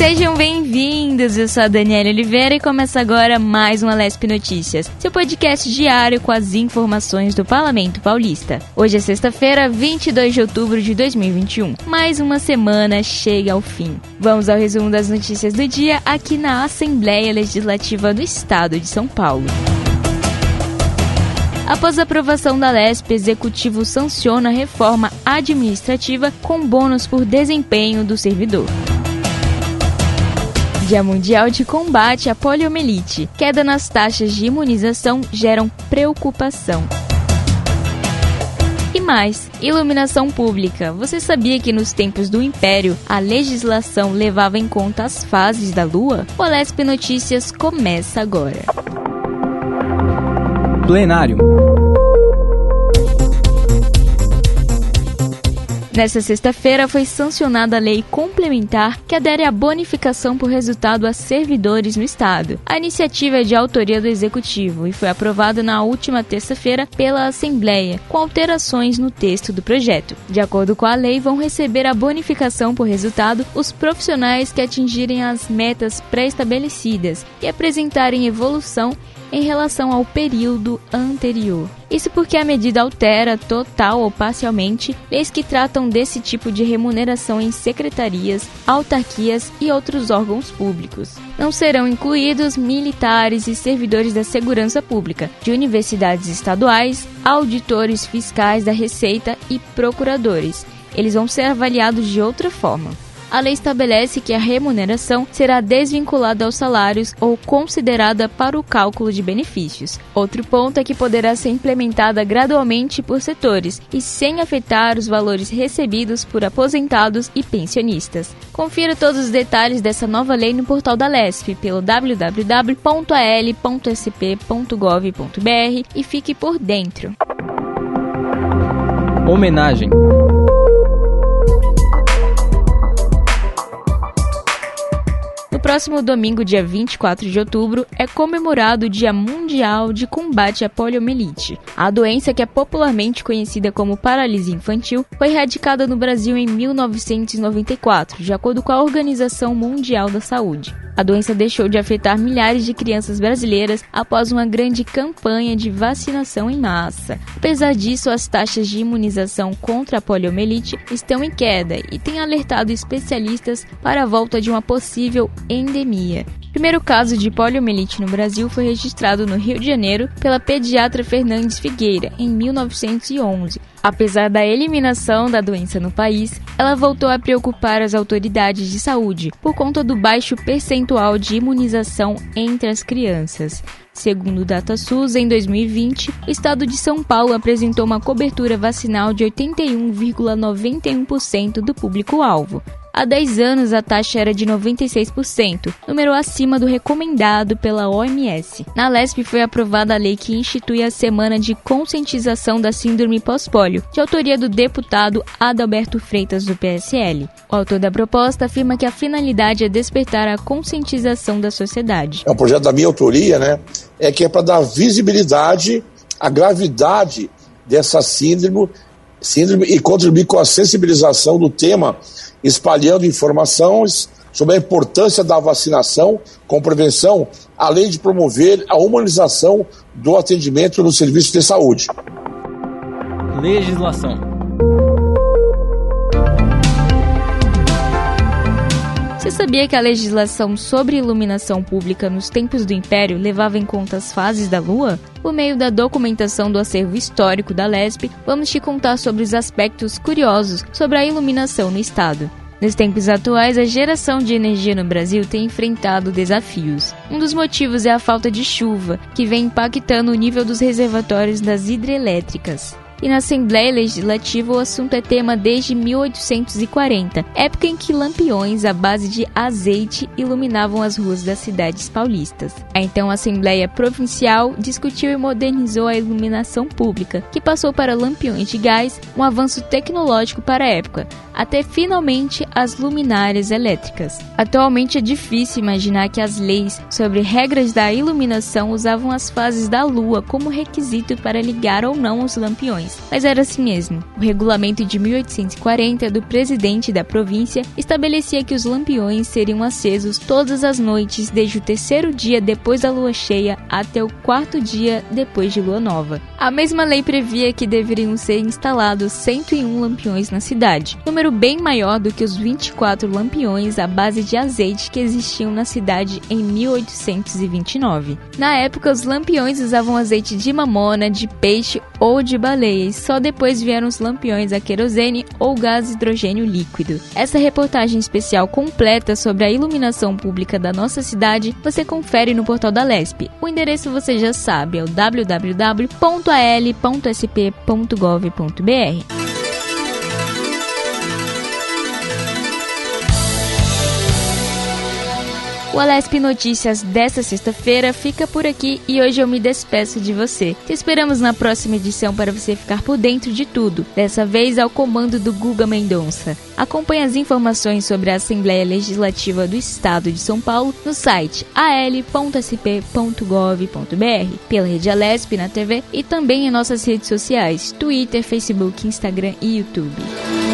Sejam bem-vindos, eu sou a Daniela Oliveira e começa agora mais uma Lesp Notícias, seu podcast diário com as informações do Parlamento Paulista. Hoje é sexta-feira, 22 de outubro de 2021. Mais uma semana chega ao fim. Vamos ao resumo das notícias do dia aqui na Assembleia Legislativa do Estado de São Paulo. Após a aprovação da LESP, Executivo sanciona a reforma administrativa com bônus por desempenho do servidor. Dia Mundial de Combate à Poliomielite. Queda nas taxas de imunização geram preocupação. E mais, iluminação pública. Você sabia que nos tempos do Império a legislação levava em conta as fases da Lua? O Alesp Notícias começa agora. Plenário. Nesta sexta-feira foi sancionada a lei complementar que adere à bonificação por resultado a servidores no Estado. A iniciativa é de autoria do Executivo e foi aprovada na última terça-feira pela Assembleia, com alterações no texto do projeto. De acordo com a lei, vão receber a bonificação por resultado os profissionais que atingirem as metas pré-estabelecidas e apresentarem evolução em relação ao período anterior. Isso porque a medida altera, total ou parcialmente, leis que tratam desse tipo de remuneração em secretarias, autarquias e outros órgãos públicos. Não serão incluídos militares e servidores da segurança pública, de universidades estaduais, auditores fiscais da Receita e procuradores. Eles vão ser avaliados de outra forma a lei estabelece que a remuneração será desvinculada aos salários ou considerada para o cálculo de benefícios. Outro ponto é que poderá ser implementada gradualmente por setores e sem afetar os valores recebidos por aposentados e pensionistas. Confira todos os detalhes dessa nova lei no portal da LESP pelo www.al.sp.gov.br e fique por dentro. Homenagem. Próximo domingo, dia 24 de outubro, é comemorado o Dia Mundial de Combate à Poliomielite. A doença, que é popularmente conhecida como paralisia infantil, foi erradicada no Brasil em 1994, de acordo com a Organização Mundial da Saúde. A doença deixou de afetar milhares de crianças brasileiras após uma grande campanha de vacinação em massa. Apesar disso, as taxas de imunização contra a poliomielite estão em queda e têm alertado especialistas para a volta de uma possível endemia. O primeiro caso de poliomielite no Brasil foi registrado no Rio de Janeiro pela pediatra Fernandes Figueira em 1911. Apesar da eliminação da doença no país, ela voltou a preocupar as autoridades de saúde por conta do baixo percentual de imunização entre as crianças. Segundo o DataSUS, em 2020, o estado de São Paulo apresentou uma cobertura vacinal de 81,91% do público-alvo, Há 10 anos, a taxa era de 96%, número acima do recomendado pela OMS. Na LESP foi aprovada a lei que institui a Semana de Conscientização da Síndrome Pós-Polio, de autoria do deputado Adalberto Freitas, do PSL. O autor da proposta afirma que a finalidade é despertar a conscientização da sociedade. É um projeto da minha autoria, né? É que é para dar visibilidade à gravidade dessa síndrome, síndrome e contribuir com a sensibilização do tema espalhando informações sobre a importância da vacinação com prevenção, além de promover a humanização do atendimento no serviço de saúde. Legislação. Você sabia que a legislação sobre iluminação pública nos tempos do Império levava em conta as fases da Lua? Por meio da documentação do acervo histórico da LESP, vamos te contar sobre os aspectos curiosos sobre a iluminação no Estado. Nos tempos atuais, a geração de energia no Brasil tem enfrentado desafios. Um dos motivos é a falta de chuva, que vem impactando o nível dos reservatórios das hidrelétricas. E na Assembleia Legislativa o assunto é tema desde 1840, época em que lampiões à base de azeite iluminavam as ruas das cidades paulistas. A então Assembleia Provincial discutiu e modernizou a iluminação pública, que passou para lampiões de gás, um avanço tecnológico para a época, até finalmente as luminárias elétricas. Atualmente é difícil imaginar que as leis sobre regras da iluminação usavam as fases da lua como requisito para ligar ou não os lampiões, mas era assim mesmo. O regulamento de 1840 do presidente da província estabelecia que os lampiões seriam acesos todas as noites desde o terceiro dia depois da lua cheia até o quarto dia depois de lua nova. A mesma lei previa que deveriam ser instalados 101 lampiões na cidade, número bem maior do que os 24 lampiões à base de azeite que existiam na cidade em 1829. Na época, os lampiões usavam azeite de mamona, de peixe ou de baleia, e só depois vieram os lampiões a querosene ou gás hidrogênio líquido. Essa reportagem especial completa sobre a iluminação pública da nossa cidade você confere no portal da LESP. O endereço você já sabe, é o www.al.sp.gov.br. O Alesp Notícias desta sexta-feira fica por aqui e hoje eu me despeço de você. Te esperamos na próxima edição para você ficar por dentro de tudo, dessa vez ao comando do Guga Mendonça. Acompanhe as informações sobre a Assembleia Legislativa do Estado de São Paulo no site al.sp.gov.br, pela rede Alesp na TV e também em nossas redes sociais, Twitter, Facebook, Instagram e YouTube.